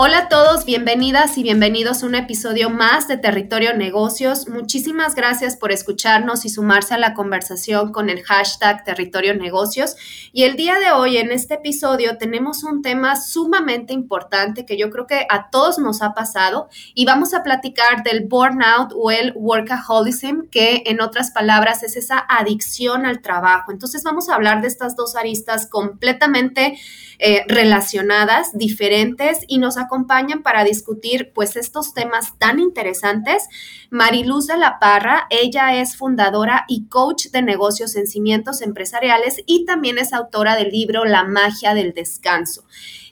Hola a todos, bienvenidas y bienvenidos a un episodio más de Territorio Negocios. Muchísimas gracias por escucharnos y sumarse a la conversación con el hashtag Territorio Negocios. Y el día de hoy, en este episodio, tenemos un tema sumamente importante que yo creo que a todos nos ha pasado y vamos a platicar del burnout o el workaholism, que en otras palabras es esa adicción al trabajo. Entonces vamos a hablar de estas dos aristas completamente eh, relacionadas, diferentes y nos para discutir pues estos temas tan interesantes. Mariluz de la Parra, ella es fundadora y coach de negocios en cimientos empresariales y también es autora del libro La magia del descanso.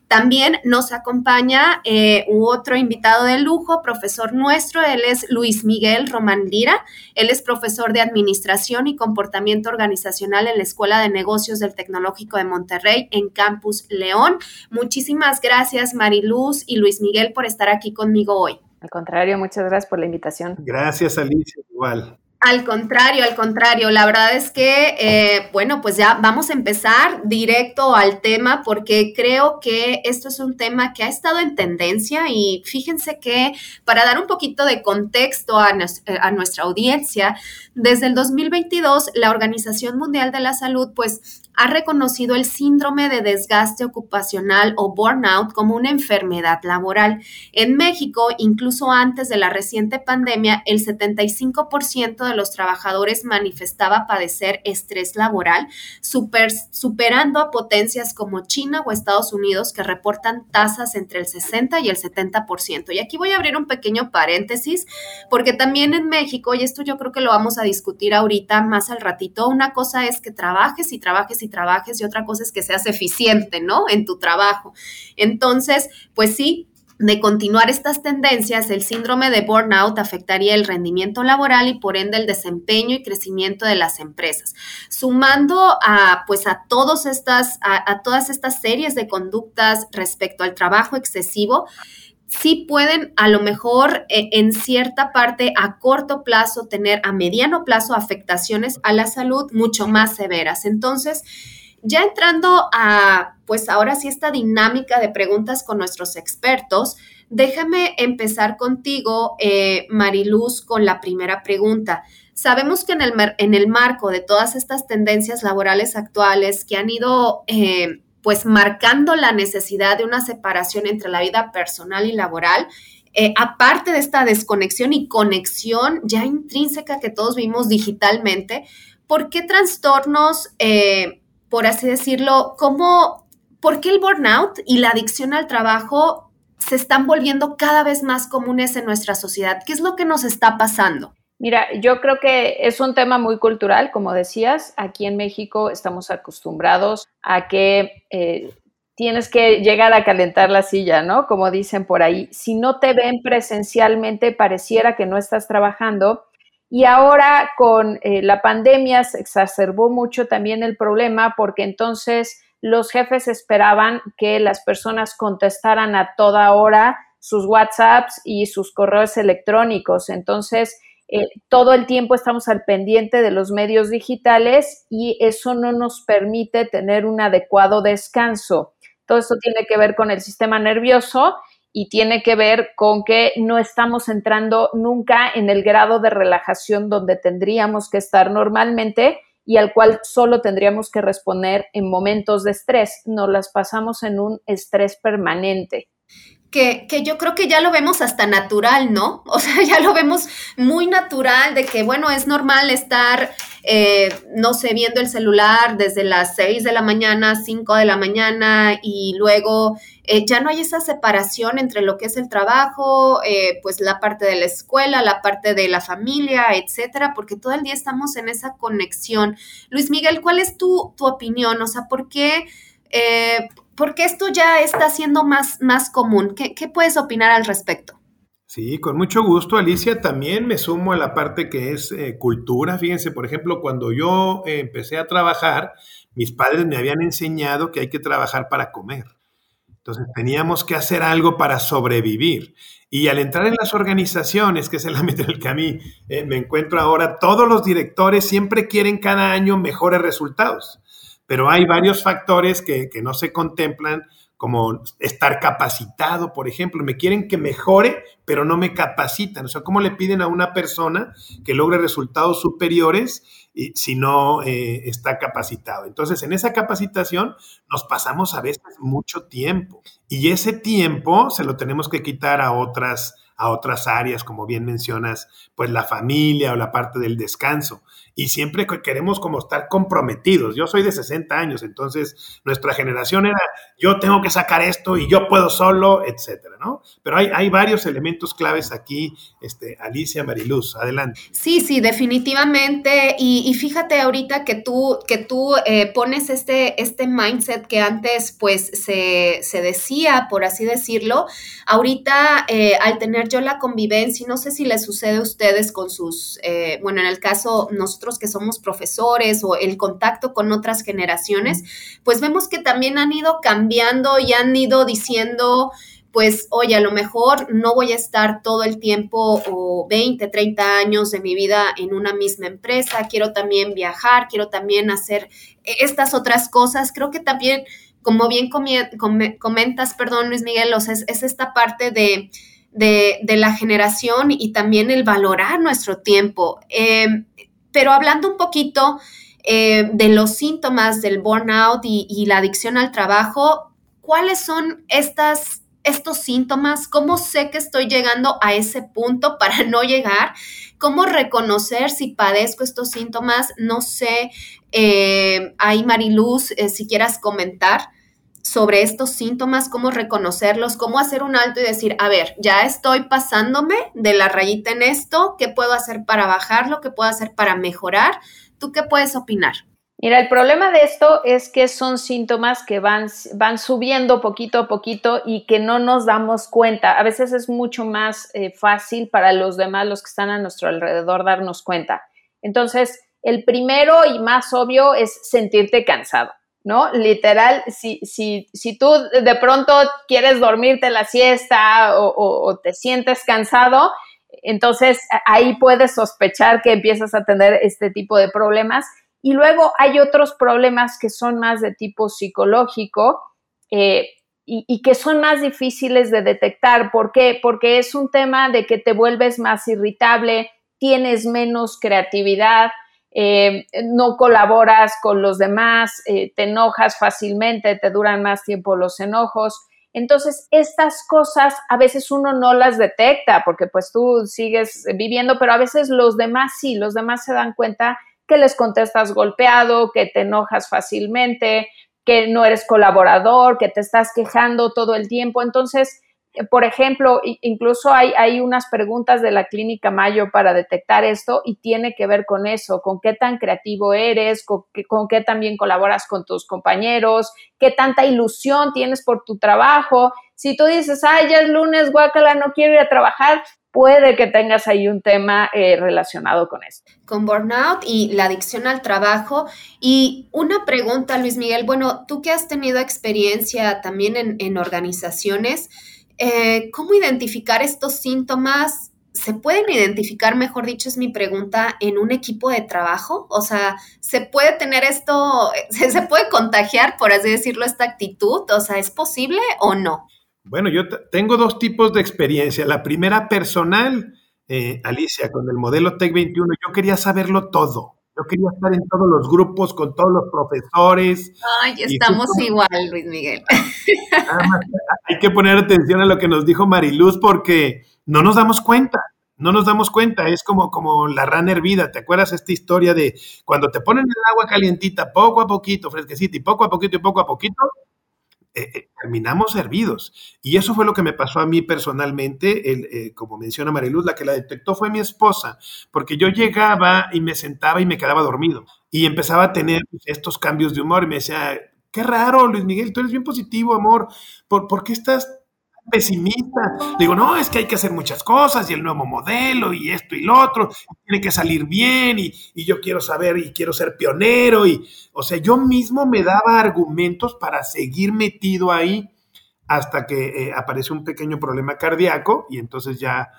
También nos acompaña eh, otro invitado de lujo, profesor nuestro, él es Luis Miguel Román Lira, él es profesor de Administración y Comportamiento Organizacional en la Escuela de Negocios del Tecnológico de Monterrey en Campus León. Muchísimas gracias Mariluz y Luis Miguel por estar aquí conmigo hoy. Al contrario, muchas gracias por la invitación. Gracias Alicia, igual. Al contrario, al contrario, la verdad es que, eh, bueno, pues ya vamos a empezar directo al tema porque creo que esto es un tema que ha estado en tendencia y fíjense que para dar un poquito de contexto a, eh, a nuestra audiencia, desde el 2022 la Organización Mundial de la Salud pues ha reconocido el síndrome de desgaste ocupacional o burnout como una enfermedad laboral. En México, incluso antes de la reciente pandemia, el 75% de los trabajadores manifestaba padecer estrés laboral, superando a potencias como China o Estados Unidos que reportan tasas entre el 60 y el 70%. Y aquí voy a abrir un pequeño paréntesis porque también en México, y esto yo creo que lo vamos a discutir ahorita más al ratito, una cosa es que trabajes y trabajes y trabajes y otra cosa es que seas eficiente, ¿no? En tu trabajo. Entonces, pues sí, de continuar estas tendencias, el síndrome de burnout afectaría el rendimiento laboral y por ende el desempeño y crecimiento de las empresas. Sumando a pues a todas estas a todas estas series de conductas respecto al trabajo excesivo, sí pueden a lo mejor eh, en cierta parte a corto plazo tener a mediano plazo afectaciones a la salud mucho más severas. Entonces, ya entrando a, pues ahora sí, esta dinámica de preguntas con nuestros expertos, déjame empezar contigo, eh, Mariluz, con la primera pregunta. Sabemos que en el, en el marco de todas estas tendencias laborales actuales que han ido... Eh, pues marcando la necesidad de una separación entre la vida personal y laboral, eh, aparte de esta desconexión y conexión ya intrínseca que todos vimos digitalmente, ¿por qué trastornos, eh, por así decirlo, cómo, por qué el burnout y la adicción al trabajo se están volviendo cada vez más comunes en nuestra sociedad? ¿Qué es lo que nos está pasando? Mira, yo creo que es un tema muy cultural, como decías. Aquí en México estamos acostumbrados a que eh, tienes que llegar a calentar la silla, ¿no? Como dicen por ahí. Si no te ven presencialmente, pareciera que no estás trabajando. Y ahora con eh, la pandemia se exacerbó mucho también el problema porque entonces los jefes esperaban que las personas contestaran a toda hora sus WhatsApps y sus correos electrónicos. Entonces, eh, todo el tiempo estamos al pendiente de los medios digitales y eso no nos permite tener un adecuado descanso. Todo esto tiene que ver con el sistema nervioso y tiene que ver con que no estamos entrando nunca en el grado de relajación donde tendríamos que estar normalmente y al cual solo tendríamos que responder en momentos de estrés. Nos las pasamos en un estrés permanente. Que, que, yo creo que ya lo vemos hasta natural, ¿no? O sea, ya lo vemos muy natural de que, bueno, es normal estar, eh, no sé, viendo el celular desde las 6 de la mañana, 5 de la mañana y luego eh, ya no hay esa separación entre lo que es el trabajo, eh, pues la parte de la escuela, la parte de la familia, etcétera, porque todo el día estamos en esa conexión. Luis Miguel, ¿cuál es tu, tu opinión? O sea, ¿por qué? Porque esto ya está siendo más, más común. ¿Qué, puedes opinar al respecto? Sí, con mucho gusto, Alicia. También me sumo a la parte que es eh, cultura. Fíjense, por ejemplo, cuando yo eh, empecé a trabajar, mis padres me habían enseñado que hay que trabajar para comer. Entonces teníamos que hacer algo para sobrevivir. Y al entrar en las organizaciones, que es el ámbito en el que a mí eh, me encuentro ahora, todos los directores siempre quieren cada año mejores resultados pero hay varios factores que, no se contemplan como estar capacitado, por ejemplo. Me quieren que mejore, pero no me capacitan. O sea, ¿cómo le piden a una persona que logre resultados superiores si no eh, está capacitado? Entonces, en esa capacitación nos pasamos a veces mucho tiempo y ese tiempo se lo tenemos que quitar a otras a otras áreas, como bien mencionas, pues la familia o la parte del descanso y siempre queremos como estar comprometidos. Yo soy de 60 años, entonces nuestra generación era yo tengo que sacar esto y yo puedo solo, etcétera, Pero hay, hay varios elementos claves aquí, este, Alicia Mariluz, adelante. Sí, sí, definitivamente. Y, fíjate ahorita que tú, que tú eh, pones este, este mindset que antes pues se, decía, por así decirlo, ahorita eh, al tener yo la convivencia, no sé si les sucede a ustedes con sus, eh, bueno, en el caso nosotros, que somos profesores o el contacto con otras generaciones, pues vemos que también han ido cambiando y han ido diciendo, pues, oye, a lo mejor no voy a estar todo el tiempo o 20, 30 años de mi vida en una misma empresa, quiero también viajar, quiero también hacer estas otras cosas. Creo que también, como bien comentas, perdón, Luis Miguel, es, esta parte de, de, la generación y también el valorar nuestro tiempo. Eh, pero hablando un poquito eh, de los síntomas del burnout y, la adicción al trabajo, ¿cuáles son estas, estos síntomas? ¿Cómo sé que estoy llegando a ese punto para no llegar? ¿Cómo reconocer si padezco estos síntomas? No sé, eh, ahí Mariluz, eh, si quieras comentar sobre estos síntomas, cómo reconocerlos, cómo hacer un alto y decir, a ver, ya estoy pasándome de la rayita en esto, ¿qué puedo hacer para bajarlo? ¿Qué puedo hacer para mejorar? ¿Tú qué puedes opinar? Mira, el problema de esto es que son síntomas que van, van subiendo poquito a poquito y que no nos damos cuenta. A veces es mucho más eh, fácil para los demás, los que están a nuestro alrededor, darnos cuenta. Entonces, el primero y más obvio es sentirte cansado. ¿no? Literal, si, si, si tú de pronto quieres dormirte la siesta o, te sientes cansado, entonces ahí puedes sospechar que empiezas a tener este tipo de problemas. Y luego hay otros problemas que son más de tipo psicológico eh, y, que son más difíciles de detectar. ¿Por qué? Porque es un tema de que te vuelves más irritable, tienes menos creatividad, eh, no colaboras con los demás, eh, te enojas fácilmente, te duran más tiempo los enojos. Entonces, estas cosas a veces uno no las detecta porque pues tú sigues viviendo, pero a veces los demás sí, los demás se dan cuenta que les contestas golpeado, que te enojas fácilmente, que no eres colaborador, que te estás quejando todo el tiempo. Entonces, por ejemplo, incluso hay, hay, unas preguntas de la clínica Mayo para detectar esto y tiene que ver con eso, con qué tan creativo eres, con, con qué también colaboras con tus compañeros, qué tanta ilusión tienes por tu trabajo. Si tú dices, ay, ya es lunes, guácala, no quiero ir a trabajar, puede que tengas ahí un tema eh, relacionado con esto. Con burnout y la adicción al trabajo. Y una pregunta, Luis Miguel, bueno, tú que has tenido experiencia también en, organizaciones, eh, ¿Cómo identificar estos síntomas? ¿Se pueden identificar, mejor dicho, es mi pregunta, en un equipo de trabajo? O sea, ¿se puede tener esto, se, puede contagiar, por así decirlo, esta actitud? O sea, ¿es posible o no? Bueno, yo tengo dos tipos de experiencia. La primera personal, eh, Alicia, con el modelo Tech 21, yo quería saberlo todo. Yo quería estar en todos los grupos, con todos los profesores. Ay, estamos igual, Luis Miguel. hay que poner atención a lo que nos dijo Mariluz porque no nos damos cuenta. No nos damos cuenta, es como, como la rana hervida. ¿Te acuerdas esta historia de cuando te ponen el agua calientita poco a poquito, fresquecita, y poco a poquito y poco a poquito, eh, eh, terminamos hervidos. Y eso fue lo que me pasó a mí personalmente, el, eh, como menciona Mariluz, la que la detectó fue mi esposa, porque yo llegaba y me sentaba y me quedaba dormido. Y empezaba a tener estos cambios de humor y me decía, qué raro, Luis Miguel, tú eres bien positivo, amor, ¿por, ¿por qué estás pesimista. Digo, no, es que hay que hacer muchas cosas y el nuevo modelo y esto y lo otro, tiene que salir bien y, yo quiero saber y quiero ser pionero y, o sea, yo mismo me daba argumentos para seguir metido ahí hasta que eh, apareció un pequeño problema cardíaco y entonces ya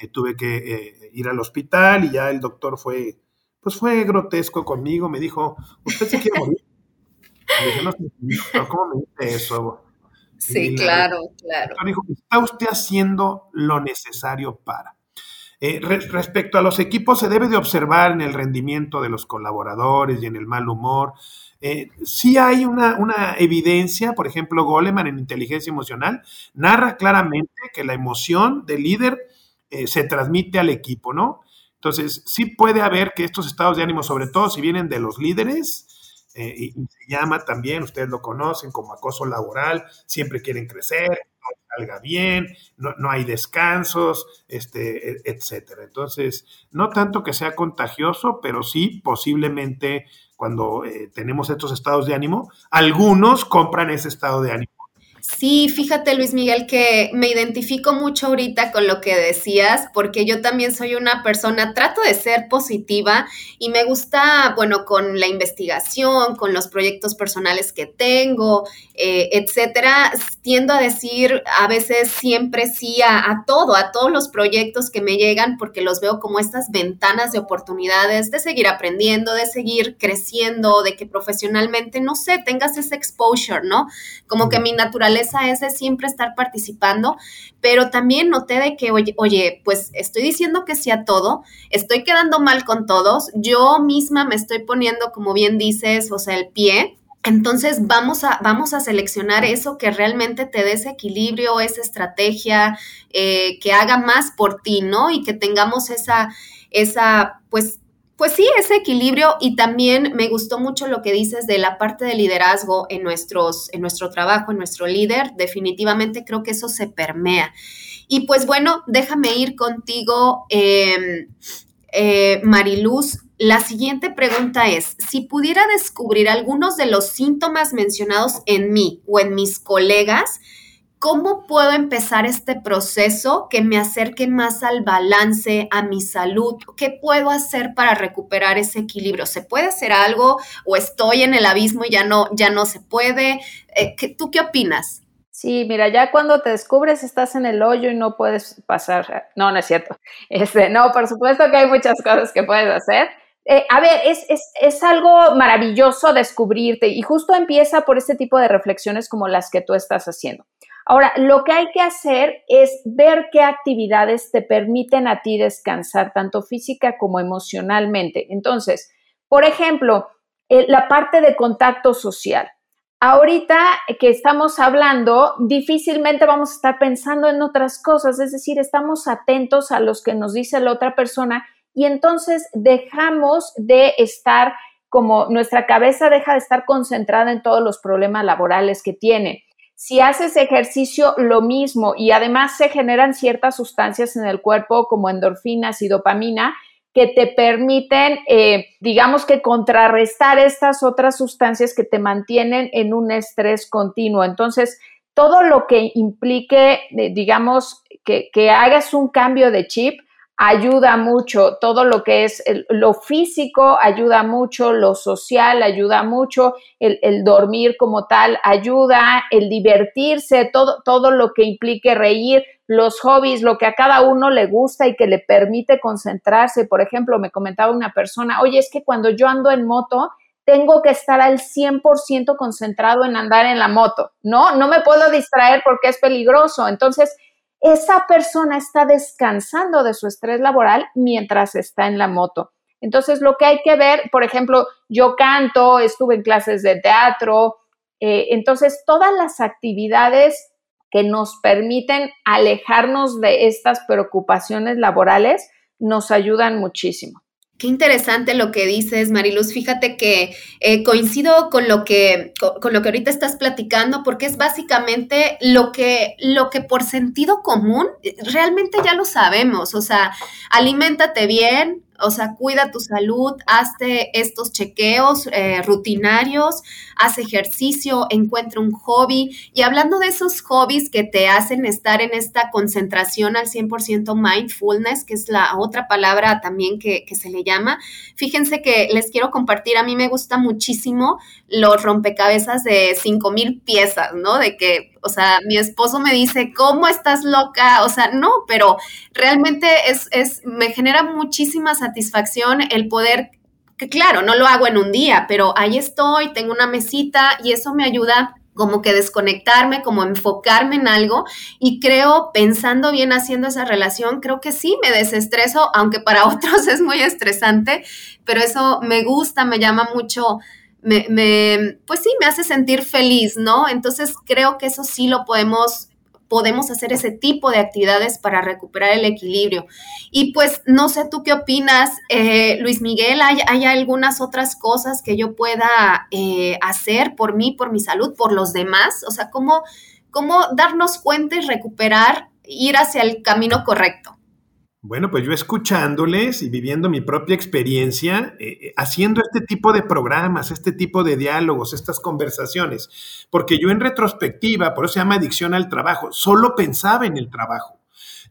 eh, tuve que eh, ir al hospital y ya el doctor fue, pues fue grotesco conmigo, me dijo, ¿usted se quiere morir? dije, no, ¿cómo me dice eso? Sí, claro, claro. Dijo, está usted haciendo lo necesario para. Eh, respecto a los equipos, se debe de observar en el rendimiento de los colaboradores y en el mal humor. Eh, sí hay una, una, evidencia, por ejemplo, Goleman en inteligencia emocional narra claramente que la emoción del líder eh, se transmite al equipo, ¿no? Entonces, sí puede haber que estos estados de ánimo, sobre todo si vienen de los líderes, eh, y, se llama también, ustedes lo conocen como acoso laboral, siempre quieren crecer, no salga bien, no, hay descansos, este, e, etcétera. Entonces, no tanto que sea contagioso, pero sí posiblemente cuando eh, tenemos estos estados de ánimo, algunos compran ese estado de ánimo Sí, fíjate Luis Miguel que me identifico mucho ahorita con lo que decías, porque yo también soy una persona, trato de ser positiva y me gusta, bueno, con la investigación, con los proyectos personales que tengo, eh, etcétera, tiendo a decir a veces siempre sí a, a todo, a todos los proyectos que me llegan, porque los veo como estas ventanas de oportunidades de seguir aprendiendo, de seguir creciendo, de que profesionalmente, no sé, tengas ese exposure, ¿no? Como que mi naturaleza es de siempre estar participando, pero también noté de que, oye, oye, pues estoy diciendo que sí a todo, estoy quedando mal con todos, yo misma me estoy poniendo, como bien dices, o sea, el pie. Entonces vamos a, vamos a seleccionar eso que realmente te dé ese equilibrio, esa estrategia, eh, que haga más por ti, ¿no? Y que tengamos esa, esa, pues, pues sí, ese equilibrio y también me gustó mucho lo que dices de la parte de liderazgo en, nuestros, en nuestro trabajo, en nuestro líder. Definitivamente creo que eso se permea. Y pues bueno, déjame ir contigo, em, eh, Mariluz. La siguiente pregunta es, si pudiera descubrir algunos de los síntomas mencionados en mí o en mis colegas, ¿Cómo puedo empezar este proceso que me acerque más al balance, a mi salud? ¿Qué puedo hacer para recuperar ese equilibrio? ¿Se puede hacer algo o estoy en el abismo y ya no, ya no se puede? Eh, ¿Tú qué opinas? Sí, mira, ya cuando te descubres estás en el hoyo y no puedes pasar. No, no es cierto. Este, no, por supuesto que hay muchas cosas que puedes hacer. Eh, a ver, es, es, es, algo maravilloso descubrirte y justo empieza por este tipo de reflexiones como las que tú estás haciendo. Ahora, lo que hay que hacer es ver qué actividades te permiten a ti descansar, tanto física como emocionalmente. Entonces, por ejemplo, la parte de contacto social. Ahorita que estamos hablando, difícilmente vamos a estar pensando en otras cosas, es decir, estamos atentos a los que nos dice la otra persona y entonces dejamos de estar como nuestra cabeza deja de estar concentrada en todos los problemas laborales que tiene. Si haces ejercicio, lo mismo y además se generan ciertas sustancias en el cuerpo como endorfinas y dopamina que te permiten, eh, digamos que contrarrestar estas otras sustancias que te mantienen en un estrés continuo. Entonces, todo lo que implique, eh, digamos, que, que hagas un cambio de chip, ayuda mucho, todo lo que es lo físico ayuda mucho, lo social ayuda mucho, el, dormir como tal ayuda, el divertirse, todo, todo lo que implique reír, los hobbies, lo que a cada uno le gusta y que le permite concentrarse. Por ejemplo, me comentaba una persona, oye, es que cuando yo ando en moto, tengo que estar al 100% concentrado en andar en la moto, ¿no? No me puedo distraer porque es peligroso. Entonces, esa persona está descansando de su estrés laboral mientras está en la moto. Entonces, lo que hay que ver, por ejemplo, yo canto, estuve en clases de teatro, eh, entonces todas las actividades que nos permiten alejarnos de estas preocupaciones laborales, nos ayudan muchísimo. Qué interesante lo que dices, Mariluz. Fíjate que eh, coincido con lo que, con, lo que ahorita estás platicando, porque es básicamente lo que, lo que por sentido común eh, realmente ya lo sabemos. O sea, aliméntate bien, o sea, cuida tu salud, hazte estos chequeos eh, rutinarios, haz ejercicio, encuentra un hobby. Y hablando de esos hobbies que te hacen estar en esta concentración al 100% mindfulness, que es la otra palabra también que, que se le llama, fíjense que les quiero compartir, a mí me gusta muchísimo los rompecabezas de 5000 piezas, ¿no? De que o sea, mi esposo me dice, ¿cómo estás loca? O sea, no, pero realmente es, es, me genera muchísima satisfacción el poder, que claro, no lo hago en un día, pero ahí estoy, tengo una mesita y eso me ayuda como que desconectarme, como enfocarme en algo y creo, pensando bien haciendo esa relación, creo que sí me desestreso, aunque para otros es muy estresante, pero eso me gusta, me llama mucho me, me, pues sí, me hace sentir feliz, ¿no? Entonces creo que eso sí lo podemos podemos hacer ese tipo de actividades para recuperar el equilibrio. Y pues no sé tú qué opinas, eh, Luis Miguel, ¿hay, algunas otras cosas que yo pueda eh, hacer por mí, por mi salud, por los demás? O sea, ¿cómo, ¿cómo darnos cuenta y recuperar, ir hacia el camino correcto? Bueno, pues yo escuchándoles y viviendo mi propia experiencia, eh, eh, haciendo este tipo de programas, este tipo de diálogos, estas conversaciones, porque yo en retrospectiva, por eso se llama adicción al trabajo, solo pensaba en el trabajo.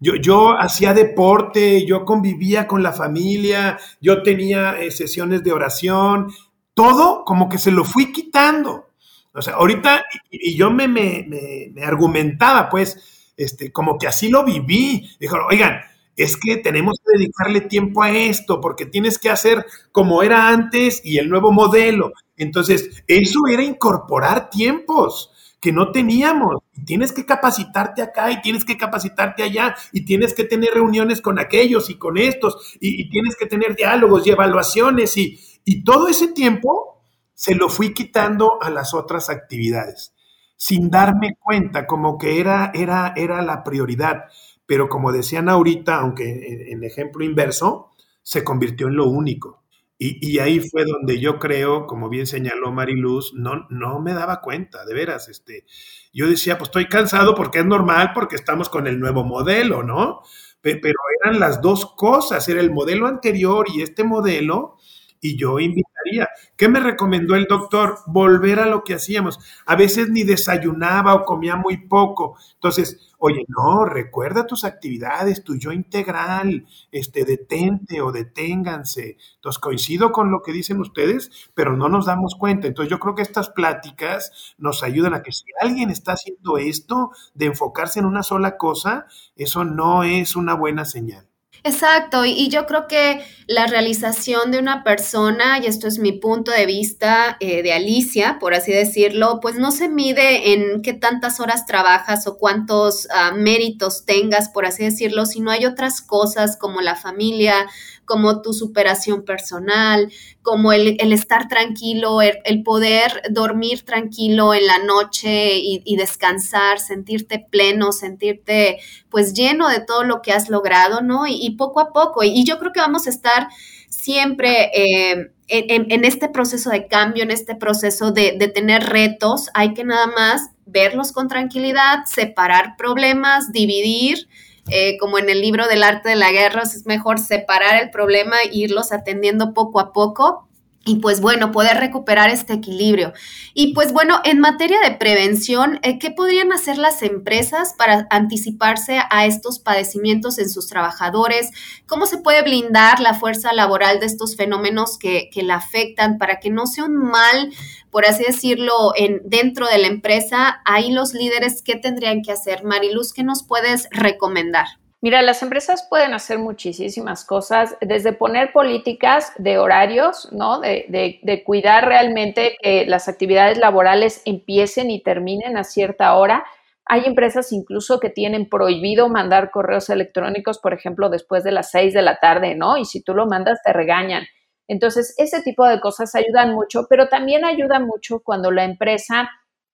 Yo, yo hacía deporte, yo convivía con la familia, yo tenía eh, sesiones de oración, todo como que se lo fui quitando. O sea, ahorita, y, yo me, me, me, argumentaba, pues, este, como que así lo viví. Dijeron, oigan, es que tenemos que dedicarle tiempo a esto porque tienes que hacer como era antes y el nuevo modelo. Entonces, eso era incorporar tiempos que no teníamos. tienes que capacitarte acá y tienes que capacitarte allá y tienes que tener reuniones con aquellos y con estos y, tienes que tener diálogos y evaluaciones y, y todo ese tiempo se lo fui quitando a las otras actividades sin darme cuenta como que era, era, era la prioridad pero como decían ahorita, aunque en, ejemplo inverso, se convirtió en lo único. Y, ahí fue donde yo creo, como bien señaló Mariluz, no, no me daba cuenta, de veras. Este, yo decía, pues estoy cansado porque es normal, porque estamos con el nuevo modelo, ¿no? Pero eran las dos cosas, era el modelo anterior y este modelo, y yo invitaría. ¿Qué me recomendó el doctor? Volver a lo que hacíamos. A veces ni desayunaba o comía muy poco. Entonces, Oye, no, recuerda tus actividades, tu yo integral, este, detente o deténganse. Entonces, coincido con lo que dicen ustedes, pero no nos damos cuenta. Entonces, yo creo que estas pláticas nos ayudan a que si alguien está haciendo esto, de enfocarse en una sola cosa, eso no es una buena señal. Exacto, y, yo creo que la realización de una persona, y esto es mi punto de vista eh, de Alicia, por así decirlo, pues no se mide en qué tantas horas trabajas o cuántos ah, méritos tengas, por así decirlo, sino hay otras cosas como la familia, como tu superación personal, como el, estar tranquilo, el, poder dormir tranquilo en la noche y, descansar, sentirte pleno, sentirte pues lleno de todo lo que has logrado, ¿no? Y, poco a poco, y, yo creo que vamos a estar siempre eh, en, este proceso de cambio, en este proceso de, de tener retos, hay que nada más verlos con tranquilidad, separar problemas, dividir eh, como en el libro del arte de la guerra, es mejor separar el problema e irlos atendiendo poco a poco y pues bueno, poder recuperar este equilibrio. Y pues bueno, en materia de prevención, eh, ¿qué podrían hacer las empresas para anticiparse a estos padecimientos en sus trabajadores? ¿Cómo se puede blindar la fuerza laboral de estos fenómenos que, que la afectan para que no sea un mal, por así decirlo, en, dentro de la empresa? Ahí los líderes, ¿qué tendrían que hacer? Mariluz, ¿qué nos puedes recomendar? Mira, las empresas pueden hacer muchísimas cosas, desde poner políticas de horarios, ¿no? De, cuidar realmente que las actividades laborales empiecen y terminen a cierta hora. Hay empresas incluso que tienen prohibido mandar correos electrónicos, por ejemplo, después de las seis de la tarde, ¿no? Y si tú lo mandas, te regañan. Entonces, ese tipo de cosas ayudan mucho, pero también ayuda mucho cuando la empresa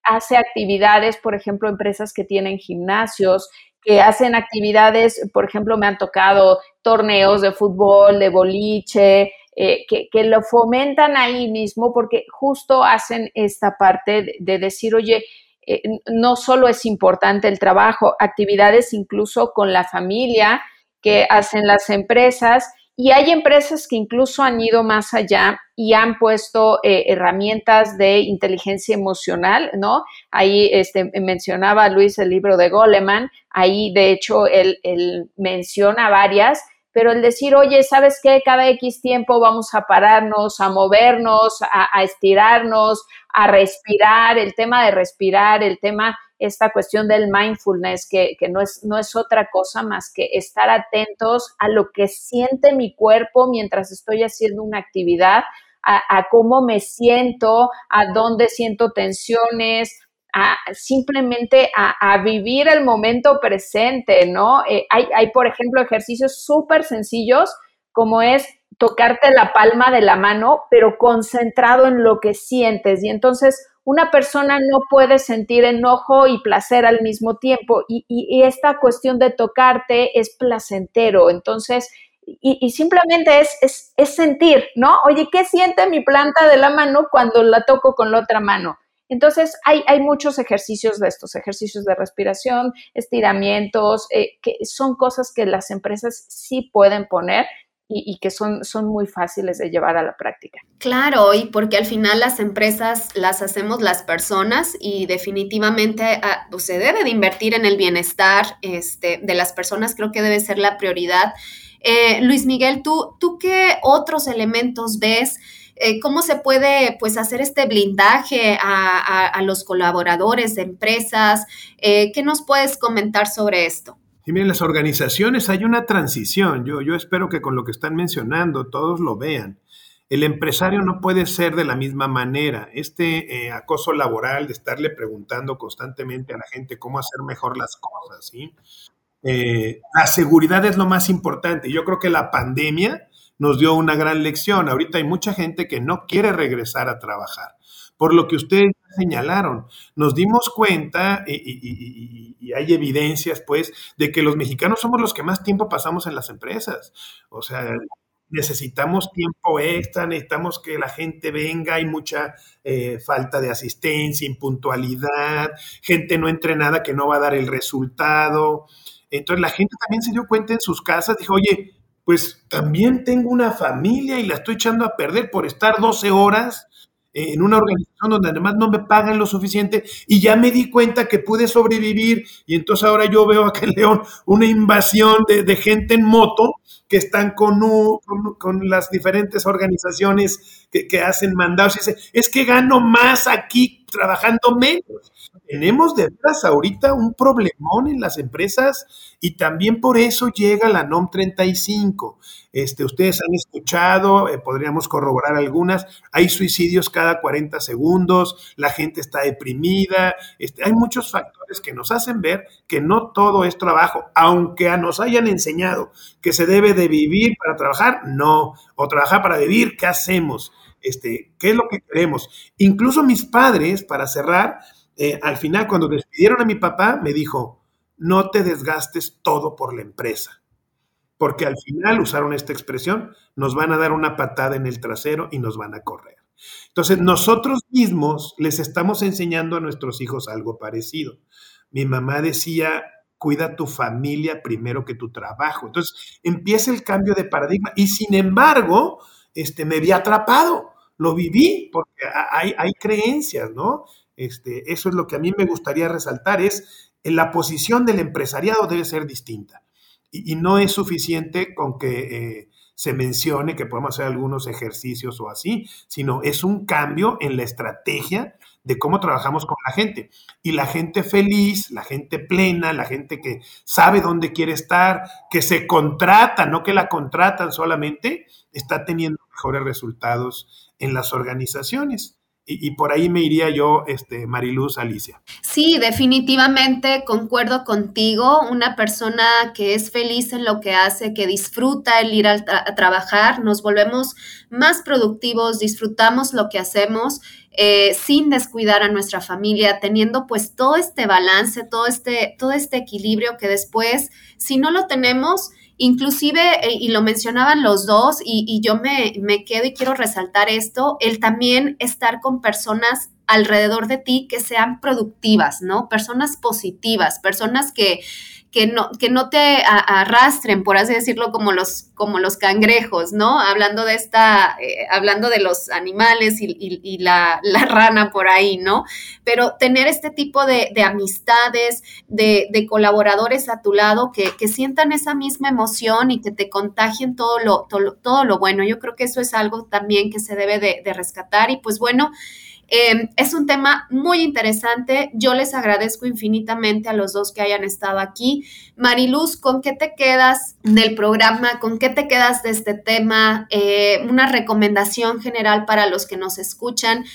hace actividades, por ejemplo, empresas que tienen gimnasios, que hacen actividades, por ejemplo, me han tocado torneos de fútbol, de boliche, eh, que, lo fomentan ahí mismo porque justo hacen esta parte de, decir, oye, eh, no solo es importante el trabajo, actividades incluso con la familia que hacen las empresas y hay empresas que incluso han ido más allá y han puesto eh, herramientas de inteligencia emocional, ¿no? Ahí este, mencionaba Luis el libro de Goleman, ahí de hecho él, él menciona varias pero el decir, oye, ¿sabes qué? Cada X tiempo vamos a pararnos, a movernos, a, estirarnos, a respirar, el tema de respirar, el tema, esta cuestión del mindfulness, que, no, es, no es otra cosa más que estar atentos a lo que siente mi cuerpo mientras estoy haciendo una actividad, a, cómo me siento, a dónde siento tensiones, simplemente a, vivir el momento presente, ¿no? Eh, hay, hay, por ejemplo, ejercicios súper sencillos como es tocarte la palma de la mano, pero concentrado en lo que sientes. Y entonces una persona no puede sentir enojo y placer al mismo tiempo. Y, esta cuestión de tocarte es placentero. Entonces, y, simplemente es, es sentir, ¿no? Oye, ¿qué siente mi planta de la mano cuando la toco con la otra mano? Entonces, hay, muchos ejercicios de estos, ejercicios de respiración, estiramientos, eh, que son cosas que las empresas sí pueden poner y, que son, son muy fáciles de llevar a la práctica. Claro, y porque al final las empresas las hacemos las personas y definitivamente ah, pues, se debe de invertir en el bienestar este, de las personas, creo que debe ser la prioridad. Eh, Luis Miguel, ¿tú, ¿tú qué otros elementos ves? Eh, cómo se puede pues hacer este blindaje a, los colaboradores de empresas. Eh, ¿Qué nos puedes comentar sobre esto? Sí, miren, las organizaciones hay una transición. Yo, espero que con lo que están mencionando todos lo vean. El empresario no puede ser de la misma manera. Este eh, acoso laboral de estarle preguntando constantemente a la gente cómo hacer mejor las cosas, la seguridad es lo más importante. Yo creo que la pandemia nos dio una gran lección. Ahorita hay mucha gente que no quiere regresar a trabajar. Por lo que ustedes señalaron, nos dimos cuenta y, hay evidencias, pues, de que los mexicanos somos los que más tiempo pasamos en las empresas. O sea, necesitamos tiempo extra, necesitamos que la gente venga, hay mucha eh, falta de asistencia, impuntualidad, gente no entrenada que no va a dar el resultado. Entonces la gente también se dio cuenta en sus casas, dijo, oye, pues también tengo una familia y la estoy echando a perder por estar 12 horas en una organización donde además no me pagan lo suficiente y ya me di cuenta que pude sobrevivir y entonces ahora yo veo acá en León una invasión de, gente en moto que están con, con, las diferentes organizaciones que, que hacen mandados y dicen, es que gano más aquí trabajando menos tenemos de veras ahorita un problemón en las empresas y también por eso llega la NOM 35. Este, ustedes han escuchado, eh, podríamos corroborar algunas, hay suicidios cada 40 segundos, la gente está deprimida, este, hay muchos factores que nos hacen ver que no todo es trabajo, aunque nos hayan enseñado que se debe de vivir para trabajar, no, o trabajar para vivir, ¿qué hacemos? Este, ¿Qué es lo que queremos? Incluso mis padres, para cerrar, eh, al final, cuando despidieron a mi papá, me dijo, no te desgastes todo por la empresa, porque al final usaron esta expresión, nos van a dar una patada en el trasero y nos van a correr. Entonces, nosotros mismos les estamos enseñando a nuestros hijos algo parecido. Mi mamá decía, cuida tu familia primero que tu trabajo. Entonces, empieza el cambio de paradigma y sin embargo, este, me vi atrapado, lo viví, porque hay, hay creencias, ¿no? Este, eso es lo que a mí me gustaría resaltar, es en la posición del empresariado debe ser distinta. Y, no es suficiente con que eh, se mencione que podemos hacer algunos ejercicios o así, sino es un cambio en la estrategia de cómo trabajamos con la gente. Y la gente feliz, la gente plena, la gente que sabe dónde quiere estar, que se contrata, no que la contratan solamente, está teniendo mejores resultados en las organizaciones. y, por ahí me iría yo, este, Mariluz, Alicia. Sí, definitivamente concuerdo contigo. Una persona que es feliz en lo que hace, que disfruta el ir a, trabajar, nos volvemos más productivos, disfrutamos lo que hacemos. Eh, sin descuidar a nuestra familia, teniendo pues todo este balance, todo este, todo este equilibrio que después, si no lo tenemos, Inclusive, eh, y lo mencionaban los dos, y, yo me, me, quedo y quiero resaltar esto, el también estar con personas alrededor de ti que sean productivas, ¿no? Personas positivas, personas que, que no, que no te arrastren, por así decirlo, como los, como los cangrejos, ¿no? Hablando de esta, eh, hablando de los animales y, la, rana por ahí, ¿no? Pero tener este tipo de, amistades, de, colaboradores a tu lado que, sientan esa misma emoción y que te contagien todo lo, todo, lo bueno. Yo creo que eso es algo también que se debe de, de rescatar y pues bueno, Em, es un tema muy interesante. Yo les agradezco infinitamente a los dos que hayan estado aquí. Mariluz, ¿con qué te quedas del programa? ¿Con qué te quedas de este tema? Eh, una recomendación general para los que nos escuchan.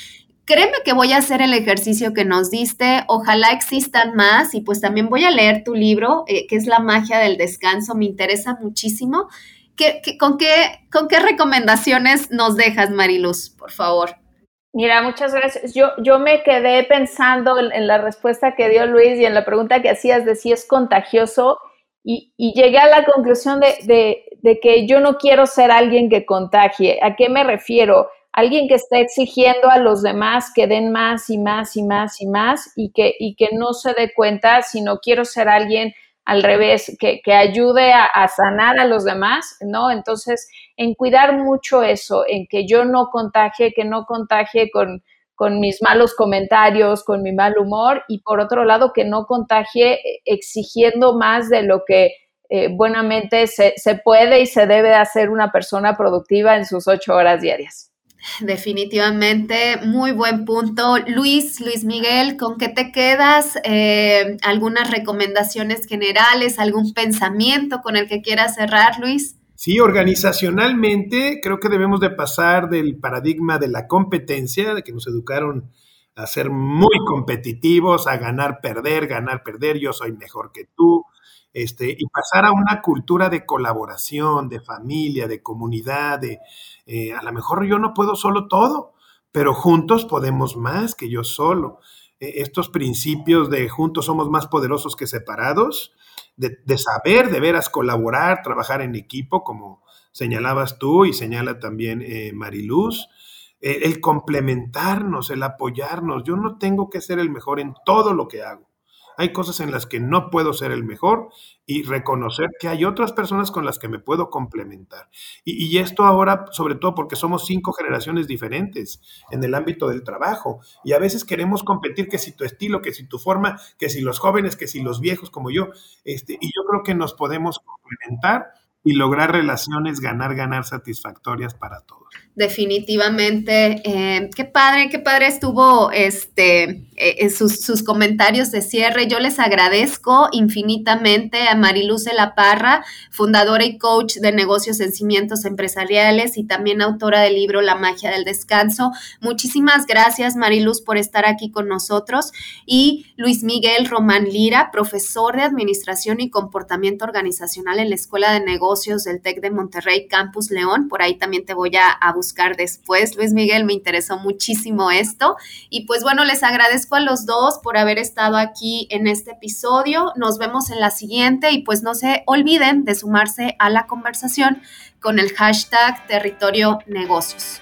Créeme que voy a hacer el ejercicio que nos diste. Ojalá existan más y pues también voy a leer tu libro, eh, que es La magia del descanso. Me interesa muchísimo. con, qué, ¿Con qué recomendaciones nos dejas, Mariluz, por favor? Mira, muchas gracias. Yo, yo me quedé pensando en, la respuesta que dio Luis y en la pregunta que hacías de si es contagioso y, llegué a la conclusión de, de, que yo no quiero ser alguien que contagie. ¿A qué me refiero? Alguien que está exigiendo a los demás que den más y más y más y más y que, y que no se dé cuenta, sino quiero ser alguien al revés, que, ayude a, sanar a los demás, ¿no? Entonces, en cuidar mucho eso, en que yo no contagie, que no contagie con, con mis malos comentarios, con mi mal humor, y por otro lado, que no contagie eh, exigiendo más de lo que eh, buenamente se, se puede y se debe hacer una persona productiva en sus ocho horas diarias. Definitivamente, muy buen punto. Luis, Luis Miguel, ¿con qué te quedas? Eh, ¿Algunas recomendaciones generales, algún pensamiento con el que quieras cerrar, Luis? Sí, organizacionalmente creo que debemos de pasar del paradigma de la competencia, de que nos educaron a ser muy competitivos, a ganar, perder, ganar, perder, yo soy mejor que tú, este, y pasar a una cultura de colaboración, de familia, de comunidad, de eh, a lo mejor yo no puedo solo todo, pero juntos podemos más que yo solo. E, estos principios de juntos somos más poderosos que separados, de, saber de veras colaborar, trabajar en equipo, como señalabas tú y señala también eh, Mariluz, el complementarnos, el apoyarnos. Yo no tengo que ser el mejor en todo lo que hago hay cosas en las que no puedo ser el mejor y reconocer que hay otras personas con las que me puedo complementar. Y, esto ahora, sobre todo porque somos cinco generaciones diferentes en el ámbito del trabajo y a veces queremos competir que si tu estilo, que si tu forma, que si los jóvenes, que si los viejos como yo, este, y yo creo que nos podemos complementar y lograr relaciones ganar, ganar satisfactorias para todos. Definitivamente, eh, qué padre, qué padre estuvo este, eh, sus, comentarios de cierre. Yo les agradezco infinitamente a Mariluz de la Parra, fundadora y coach de negocios en cimientos empresariales y también autora del libro La magia del descanso. Muchísimas gracias, Mariluz, por estar aquí con nosotros. Y Luis Miguel Román Lira, profesor de Administración y Comportamiento Organizacional en la Escuela de Negocios del TEC de Monterrey, Campus León. Por ahí también te voy a, a buscar después. Luis Miguel, me interesó muchísimo esto. Y pues bueno, les agradezco a los dos por haber estado aquí en este episodio. Nos vemos en la siguiente y pues no se olviden de sumarse a la conversación con el hashtag territorio negocios.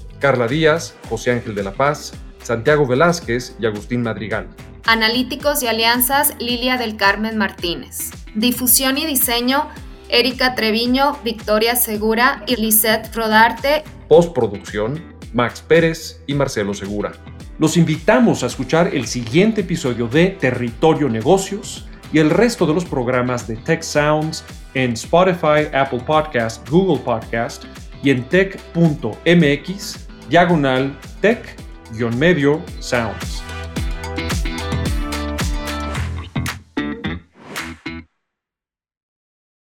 Carla Díaz, José Ángel de la Paz, Santiago Velázquez y Agustín Madrigal. Analíticos y alianzas, Lilia del Carmen Martínez. Difusión y diseño, Erika Treviño, Victoria Segura y Lisette Rodarte. Postproducción, Max Pérez y Marcelo Segura. Los invitamos a escuchar el siguiente episodio de Territorio Negocios y el resto de los programas de Tech Sounds en Spotify, Apple Podcast, Google Podcast y en tech.mx diagonal tech-medio sounds.